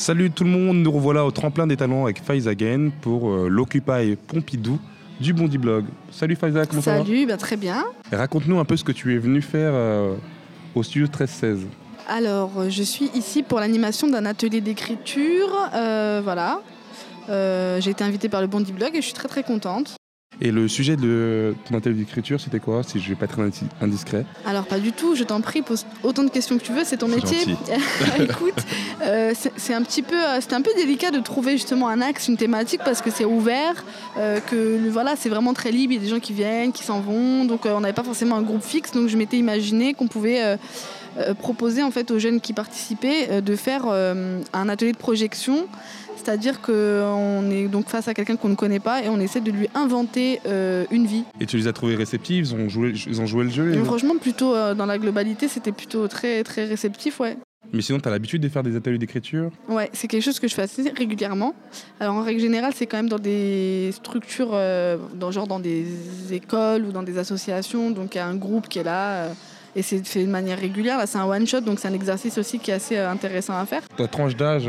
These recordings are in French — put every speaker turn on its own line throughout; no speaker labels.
Salut tout le monde, nous revoilà au tremplin des talents avec Faiz Again pour euh, l'Occupy Pompidou du Bondi Blog. Salut Faiza, comment ça va?
Salut, bah, très bien.
Raconte-nous un peu ce que tu es venu faire euh, au studio 1316.
Alors, euh, je suis ici pour l'animation d'un atelier d'écriture. euh, voilà. J'ai été invitée par le Bondi Blog et je suis très très contente.
Et le sujet de ton atelier d'écriture, c'était quoi Si je vais pas être indi- indiscret?
Alors, pas du tout, je t'en prie, pose autant de questions que tu veux, c'est ton métier. Écoute, euh, c'est un petit peu, euh, c'était un peu délicat de trouver justement un axe, une thématique parce que c'est ouvert, euh, que voilà, c'est vraiment très libre. Il y a des gens qui viennent, qui s'en vont, donc euh, on n'avait pas forcément un groupe fixe. Donc je m'étais imaginé qu'on pouvait proposer en fait aux jeunes qui participaient de faire un atelier de projection. C'est-à-dire qu'on est donc face à quelqu'un qu'on ne connaît pas et on essaie de lui inventer une vie.
Et tu les as trouvés réceptifs? Ils ont joué, ils ont joué le jeu
Et franchement, plutôt dans la globalité, c'était plutôt très très réceptif, ouais.
Mais sinon, tu as l'habitude de faire des ateliers d'écriture?
Ouais, c'est quelque chose que je fais assez régulièrement. Alors en règle générale, c'est quand même dans des structures, euh, dans, genre dans des écoles ou dans des associations. Donc il y a un groupe qui est là euh, et c'est fait de manière régulière. Là, c'est un one shot, donc c'est un exercice aussi qui est assez euh, intéressant à faire.
Ta tranche d'âge,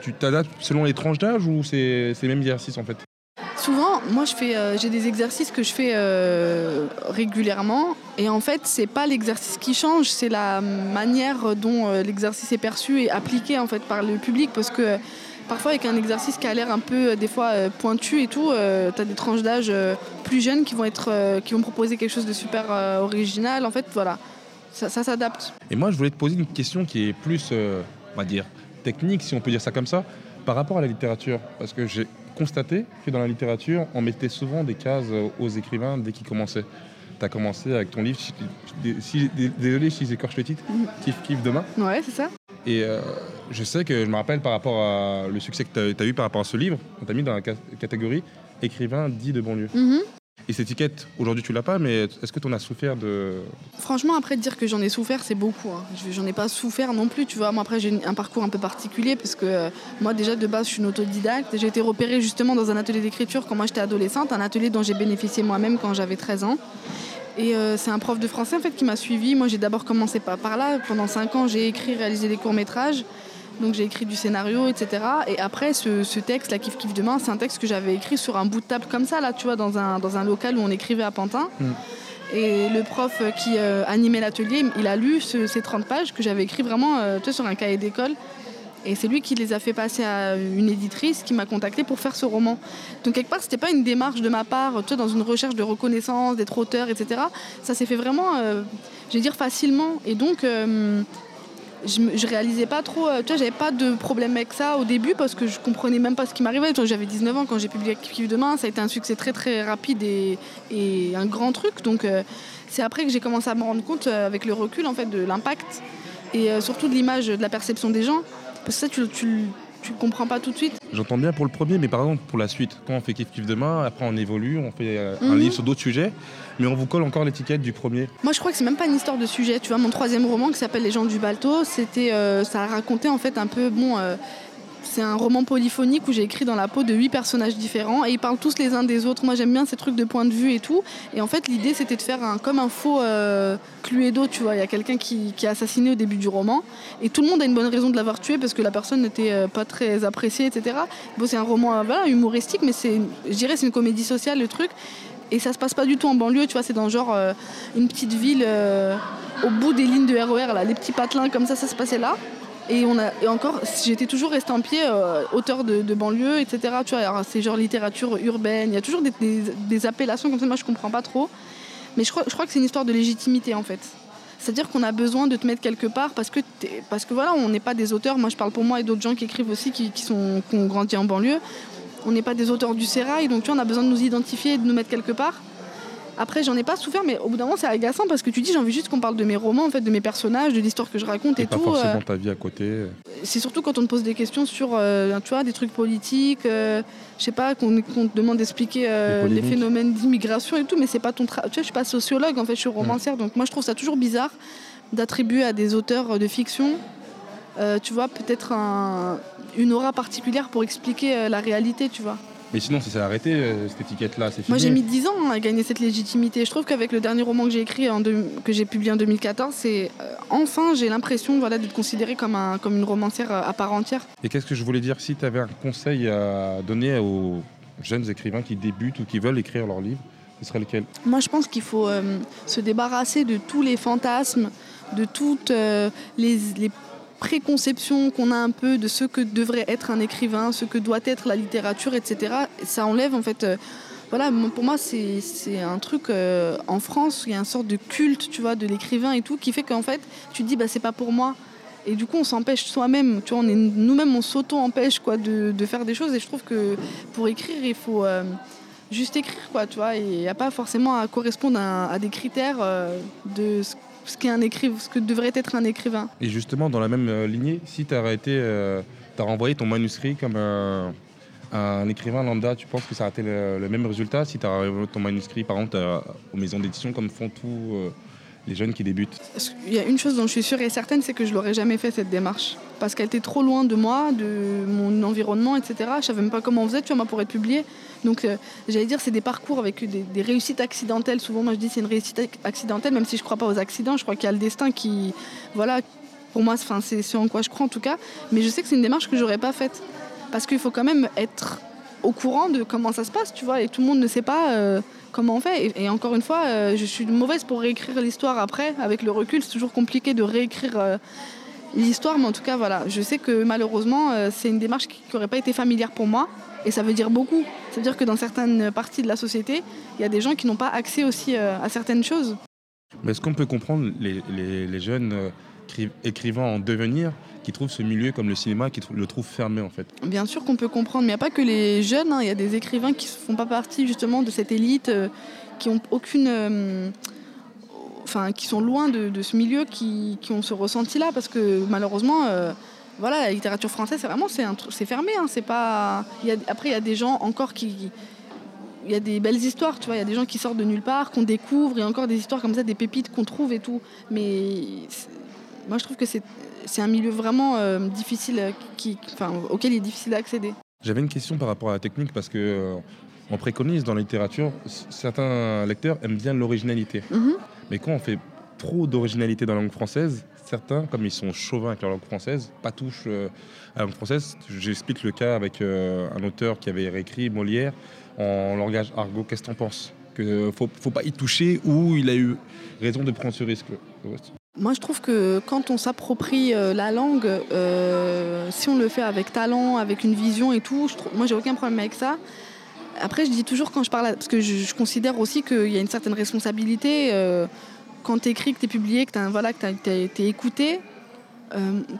tu t'adaptes selon les tranches d'âge ou c'est c'est le même exercice en fait?
Souvent, moi, euh, j'ai des exercices que je fais euh, régulièrement, et en fait, c'est pas l'exercice qui change, c'est la manière dont euh, l'exercice est perçu et appliqué en fait par le public, parce que parfois, avec un exercice qui a l'air un peu des fois pointu et tout, tu as des tranches d'âge plus jeunes qui vont proposer quelque chose de super original. En fait, voilà, ça, s'adapte.
Et moi, je voulais te poser une question qui est plus, on va dire, technique, si on peut dire ça comme ça, par rapport à la littérature. Parce que j'ai constaté que dans la littérature, on mettait souvent des cases aux écrivains dès qu'ils commençaient. Tu as commencé avec ton livre, si- désolé si j'écorche le titre,
Mhm.
Kiff Kiff demain.
Ouais, c'est ça.
Et euh, je sais que je me rappelle par rapport à le succès que tu as, eu par rapport à ce livre, on t'a mis dans la ca- catégorie écrivain dit de banlieue.
Mhm.
Et cette étiquette, aujourd'hui tu l'as pas, mais est-ce que tu en as souffert de...
Franchement, après, dire que j'en ai souffert, c'est beaucoup. hein. Je- J'en ai pas souffert non plus, tu vois. Moi, après, j'ai un parcours un peu particulier parce que euh, moi, déjà, de base, je suis une autodidacte. J'ai été repérée justement dans un atelier d'écriture quand moi j'étais adolescente, un atelier dont j'ai bénéficié moi-même quand j'avais 13 ans. Et euh, c'est un prof de français en fait qui m'a suivi. Moi, j'ai d'abord commencé par, par là. Pendant 5 ans, j'ai écrit, réalisé des courts-métrages. Donc j'ai écrit du scénario, etc. Et après, ce, ce texte, la Kiff Kiff Demain, c'est un texte que j'avais écrit sur un bout de table comme ça, là, tu vois, dans un, dans un local où on écrivait à Pantin. Et le prof qui euh, animait l'atelier, il a lu ce- ces 30 pages que j'avais écrit vraiment euh, tu sais, sur un cahier d'école. Et c'est lui qui les a fait passer à une éditrice qui m'a contacté pour faire ce roman. Donc quelque part, c'était pas une démarche de ma part, tu sais, dans une recherche de reconnaissance, d'être auteur, etc. Ça s'est fait vraiment, euh, je vais dire, facilement. Et donc, euh, je, je réalisais pas trop, euh, tu vois, j'avais pas de problème avec ça au début parce que je comprenais même pas ce qui m'arrivait. J'avais 19 ans quand j'ai publié Kiff Demain, ça a été un succès très très rapide et, un grand truc. Donc euh, c'est après que j'ai commencé à me rendre compte euh, avec le recul en fait de l'impact et surtout de l'image, de la perception des gens. Parce que ça, tu, tu, tu le comprends pas tout de suite.
J'entends bien pour le premier, mais par exemple pour la suite, quand on fait Kiff Kiff demain, après on évolue, on fait euh, un
Mhm.
livre sur d'autres sujets, mais on vous colle encore l'étiquette du premier.
Moi, je crois que c'est même pas une histoire de sujet. Tu vois, mon troisième roman qui s'appelle Les gens du Balto, c'était, euh, ça racontait en fait un peu, bon, euh, c'est un roman polyphonique où j'ai écrit dans la peau de huit personnages différents et ils parlent tous les uns des autres. Moi, j'aime bien ces trucs de point de vue et tout. Et en fait, l'idée, c'était de faire un, comme un faux euh, Cluedo, tu vois. Il y a quelqu'un qui, est assassiné au début du roman et tout le monde a une bonne raison de l'avoir tué parce que la personne n'était euh, pas très appréciée, etc. Bon, c'est un roman euh, voilà, humoristique, mais c'est, je dirais, c'est une comédie sociale, le truc. Et ça se passe pas du tout en banlieue, tu vois, c'est dans genre une petite ville au bout des lignes de RER, là, les petits patelins comme ça, ça se passait là. Et, on a, et encore, j'étais toujours estampillée euh, auteur de, banlieue, etc. Tu vois, c'est genre littérature urbaine, il y a toujours des, appellations comme ça, moi je comprends pas trop. Mais je crois, je crois que c'est une histoire de légitimité en fait. C'est-à-dire qu'on a besoin de te mettre quelque part parce que, parce que voilà, on n'est pas des auteurs. Moi, je parle pour moi et d'autres gens qui écrivent aussi, qui, qui sont, qui ont grandi en banlieue. On n'est pas des auteurs du sérail, donc tu vois, on a besoin de nous identifier et de nous mettre quelque part. Après, j'en ai pas souffert, mais au bout d'un moment, c'est agaçant parce que tu dis, j'ai envie juste qu'on parle de mes romans, en fait, de mes personnages, de l'histoire que je raconte et,
Et pas
tout.
forcément
euh,
ta vie à côté.
c'est surtout quand on te pose des questions sur, euh, tu vois, des trucs politiques, euh, je sais pas, qu'on te demande d'expliquer euh, les phénomènes d'immigration et tout, mais c'est pas ton travail. Tu vois, je suis pas sociologue, en fait, je suis romancière, donc moi je trouve ça toujours bizarre d'attribuer à des auteurs de fiction, tu vois, peut-être un- une aura particulière pour expliquer la réalité, tu vois.
Mais sinon, ça s'est arrêté, euh, cette étiquette-là, c'est fini.
Moi, j'ai mis 10 ans à gagner cette légitimité. Je trouve qu'avec le dernier roman que j'ai écrit, en deux- que j'ai publié en 2014, c'est euh, enfin, j'ai l'impression voilà, d'être considérée comme, un, comme une romancière euh, à part entière.
Et qu'est-ce que je voulais dire Si tu avais un conseil à donner aux jeunes écrivains qui débutent ou qui veulent écrire leur livre, ce serait lequel?
Moi, je pense qu'il faut euh, se débarrasser de tous les fantasmes, de toutes les, les préconceptions qu'on a un peu de ce que devrait être un écrivain, ce que doit être la littérature, etc. Et ça enlève, en fait. euh, voilà, pour moi, c'est un truc euh, en France, il y a une sorte de culte, tu vois, de l'écrivain et tout, qui fait qu'en fait, tu te dis, bah, c'est pas pour moi. Et du coup, on s'empêche soi-même, tu vois, nous-mêmes, on s'auto-empêche quoi, de, de faire des choses. Et je trouve que pour écrire, il faut euh, juste écrire, quoi, tu vois. Et il n'y a pas forcément à correspondre à, des critères de ce, ce qu'est un écrivain, ce que devrait être un écrivain.
Et justement, dans la même euh, lignée, si tu as euh, renvoyé ton manuscrit comme un, écrivain lambda, tu penses que ça a été le, même résultat? Si tu as renvoyé ton manuscrit, par exemple, aux maisons d'édition, comme font tous euh, les jeunes qui débutent
qu'il y a une chose dont je suis sûre et certaine, c'est que je l'aurais jamais fait cette démarche. Parce qu'elle était trop loin de moi, de mon environnement, etc. Je savais même pas comment on faisait, tu vois, moi, pour être publié. Donc, euh, j'allais dire, c'est des parcours avec des, réussites accidentelles. Souvent, moi, je dis c'est une réussite ac- accidentelle, même si je crois pas aux accidents. Je crois qu'il y a le destin qui, voilà, pour moi, c'est ce en quoi je crois en tout cas. Mais je sais que c'est une démarche que j'aurais pas faite. Parce qu'il faut quand même être au courant de comment ça se passe, tu vois, et tout le monde ne sait pas euh, comment on fait. Et, encore une fois, euh, je suis mauvaise pour réécrire l'histoire après. Avec le recul, c'est toujours compliqué de réécrire euh, l'histoire, mais en tout cas, voilà, je sais que malheureusement, c'est une démarche qui n'aurait pas été familière pour moi. Et ça veut dire beaucoup. Ça veut dire que dans certaines parties de la société, il y a des gens qui n'ont pas accès aussi à certaines choses.
Mais est-ce qu'on peut comprendre les, les- jeunes écri- écrivains en devenir qui trouvent ce milieu comme le cinéma, qui le trouvent fermé en fait
Bien sûr qu'on peut comprendre, mais il n'y a pas que les jeunes, hein. il y a des écrivains qui ne font pas partie justement de cette élite, euh, qui ont aucune. euh, Enfin, qui sont loin de, ce milieu, qui, ont ce ressenti-là, parce que malheureusement, euh, voilà, la littérature française, c'est vraiment c'est fermé. hein. c'est pas. après, il y a des gens encore qui. Il y a des belles histoires, tu vois. Il y a des gens qui sortent de nulle part, qu'on découvre, il y a encore des histoires comme ça, des pépites qu'on trouve et tout. Mais moi, je trouve que c'est un milieu vraiment euh, difficile, euh, qui, enfin, auquel il est difficile d'accéder.
J'avais une question par rapport à la technique parce que euh, on préconise dans la littérature, certains lecteurs aiment bien l'originalité.
Mhm.
Mais quand on fait trop d'originalité dans la langue française, certains, comme ils sont chauvins avec la langue française, pas touchent euh, à la langue française. J'explique le cas avec euh, un auteur qui avait réécrit Molière en langage argot. Qu'est-ce que t'en penses? Que faut, faut pas y toucher ou il a eu raison de prendre ce risque?
Moi, je trouve que quand on s'approprie euh, la langue, euh, si on le fait avec talent, avec une vision et tout, moi, j'ai aucun problème avec ça. Après, je dis toujours quand je parle, parce que je, considère aussi qu'il y a une certaine responsabilité euh, quand tu écris, que tu es publié, que tu voilà, es, écouté.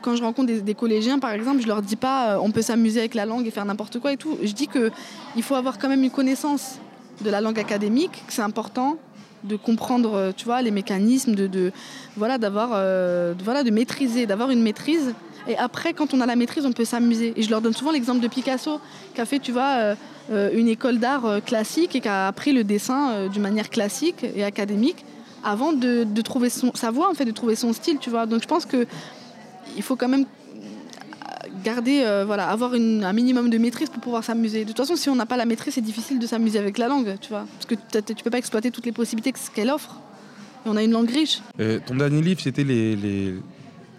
Quand je rencontre des, collégiens, par exemple, je leur dis pas on peut s'amuser avec la langue et faire n'importe quoi et tout. Je dis que il faut avoir quand même une connaissance de la langue académique, que c'est important de comprendre, euh, tu vois, les mécanismes, de, de voilà, d'avoir, euh, voilà, de maîtriser, d'avoir une maîtrise. Et après, quand on a la maîtrise, on peut s'amuser. Et je leur donne souvent l'exemple de Picasso, qui a fait, tu vois, euh, une école d'art classique et qui a appris le dessin d'une manière classique et académique avant de, de trouver son, sa voix, en fait, de trouver son style, tu vois. Donc je pense que il faut quand même garder, euh, voilà, avoir une- un minimum de maîtrise pour pouvoir s'amuser. De toute façon, si on n'a pas la maîtrise, c'est difficile de s'amuser avec la langue, tu vois. Parce que tu peux pas exploiter toutes les possibilités que- qu'elle offre. Et on a une langue riche.
Euh, ton dernier livre, c'était les. les...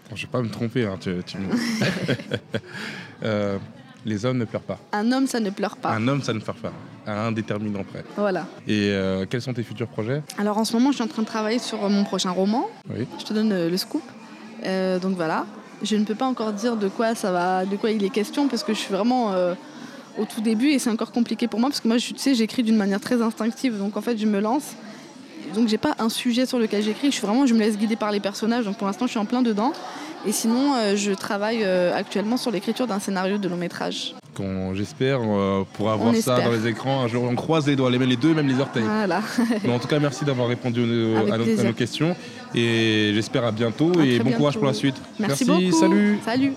Attends, je vais pas me tromper. hein, tu- tu me- Euh, les hommes ne pleurent pas.
Un homme, ça ne pleure pas.
Un homme, ça ne pleure pas. À un déterminant près.
Voilà.
Et euh, quels sont tes futurs projets?
Alors en ce moment, je suis en train de travailler sur mon prochain roman.
Oui.
Je te donne le scoop. Donc voilà. Je ne peux pas encore dire de quoi ça va, de quoi il est question parce que je suis vraiment euh, au tout début et c'est encore compliqué pour moi parce que moi, tu sais, j'écris d'une manière très instinctive. Donc en fait, je me lance. Donc j'ai pas un sujet sur lequel j'écris. Je suis vraiment, je me laisse guider par les personnages. Donc pour l'instant, je suis en plein dedans. Et sinon, euh, je travaille euh, actuellement sur l'écriture d'un scénario de long métrage.
Qu'on j'espère euh, pourra voir ça dans les écrans. Un jour, on croise les doigts, les, les deux, même les orteils.
Voilà.
Mais en tout cas, merci d'avoir répondu à, nos, à
plaisir.
nos questions. Et j'espère à bientôt.
À
et bon courage pour la suite.
Merci, beaucoup.
Salut.
Salut.